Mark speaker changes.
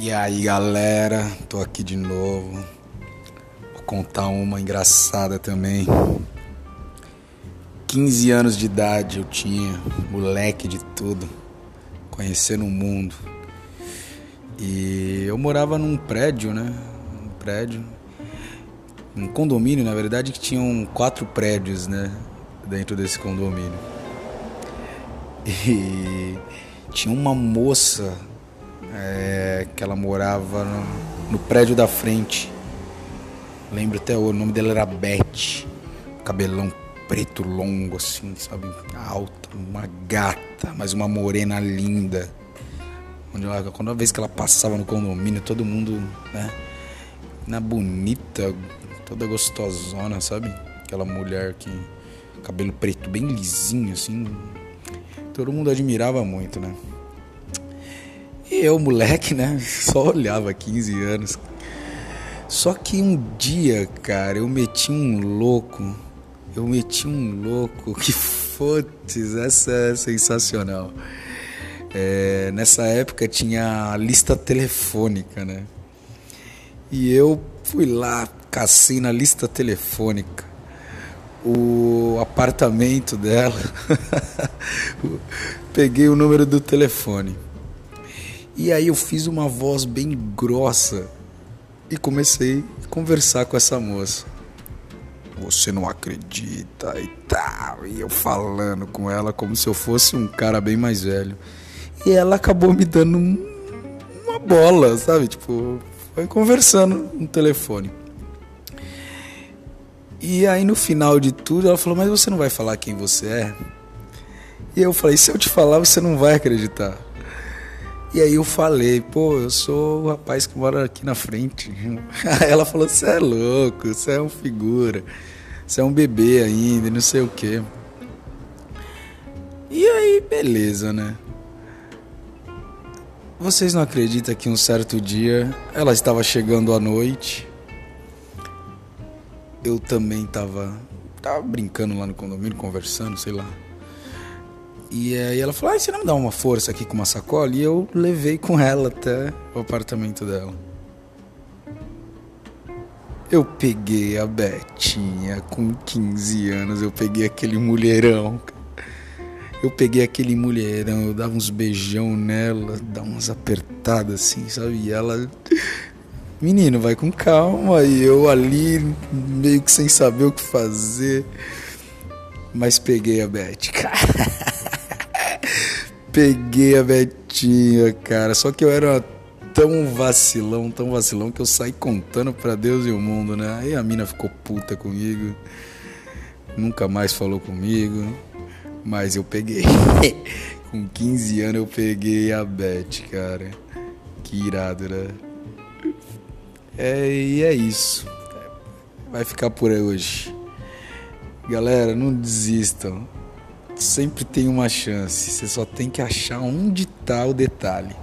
Speaker 1: E aí galera, tô aqui de novo. Vou contar uma engraçada também. 15 anos de idade eu tinha, moleque de tudo, conhecendo o mundo. E eu morava num prédio, né? Um prédio, um condomínio, na verdade, que tinham quatro prédios, né? Dentro desse condomínio. E tinha uma moça é, que ela morava no, no, prédio da frente. Lembro até o nome dela era Beth. Cabelão preto longo, assim, sabe? Alta, uma gata, mas uma morena linda. Onde ela, quando a vez que ela passava no condomínio, todo mundo, né? Na bonita, toda gostosona, sabe? Aquela mulher que. Cabelo preto bem lisinho, assim. Todo mundo admirava muito, né? Eu, moleque, né? Só olhava 15 anos. Só que um dia, cara, eu meti um louco. Eu meti um louco que, fotes, essa é sensacional. É, nessa época tinha a lista telefônica, né? E eu fui lá, cacei na lista telefônica o apartamento dela. Peguei o número do telefone. E aí eu fiz uma voz bem grossa e comecei a conversar com essa moça. Você não acredita e tal. E eu falando com ela como se eu fosse um cara bem mais velho. E ela acabou me dando uma bola, sabe? Tipo, foi conversando no telefone. E aí no final de tudo ela falou: Mas você não vai falar quem você é? E eu falei: Se eu te falar, você não vai acreditar. E aí eu falei, pô, eu sou o rapaz que mora aqui na frente. Aí ela falou, você é louco, você é um figura, você é um bebê ainda, não sei o quê. E aí, beleza, né? Vocês não acreditam que um certo dia ela estava chegando à noite. Eu também estava tava brincando lá no condomínio, conversando, sei lá. E aí ela falou: ah, você não me dá uma força aqui com uma sacola? E eu levei com ela até o apartamento dela. Eu peguei a Betinha com 15 anos, eu peguei aquele mulherão. Eu peguei aquele mulherão, eu dava uns beijão nela, dava umas apertadas assim, sabe? E ela. Menino, vai com calma. E eu ali, meio que sem saber o que fazer. Mas peguei a Beth, cara peguei a Betinha, cara. Só que eu era tão vacilão, tão vacilão que eu saí contando para Deus e o mundo, né? Aí a mina ficou puta comigo. Nunca mais falou comigo. Mas eu peguei. Com 15 anos eu peguei a Beth, cara. Que irado, né? É, e é isso. Vai ficar por aí hoje. Galera, não desistam sempre tem uma chance. Você só tem que achar onde está o detalhe.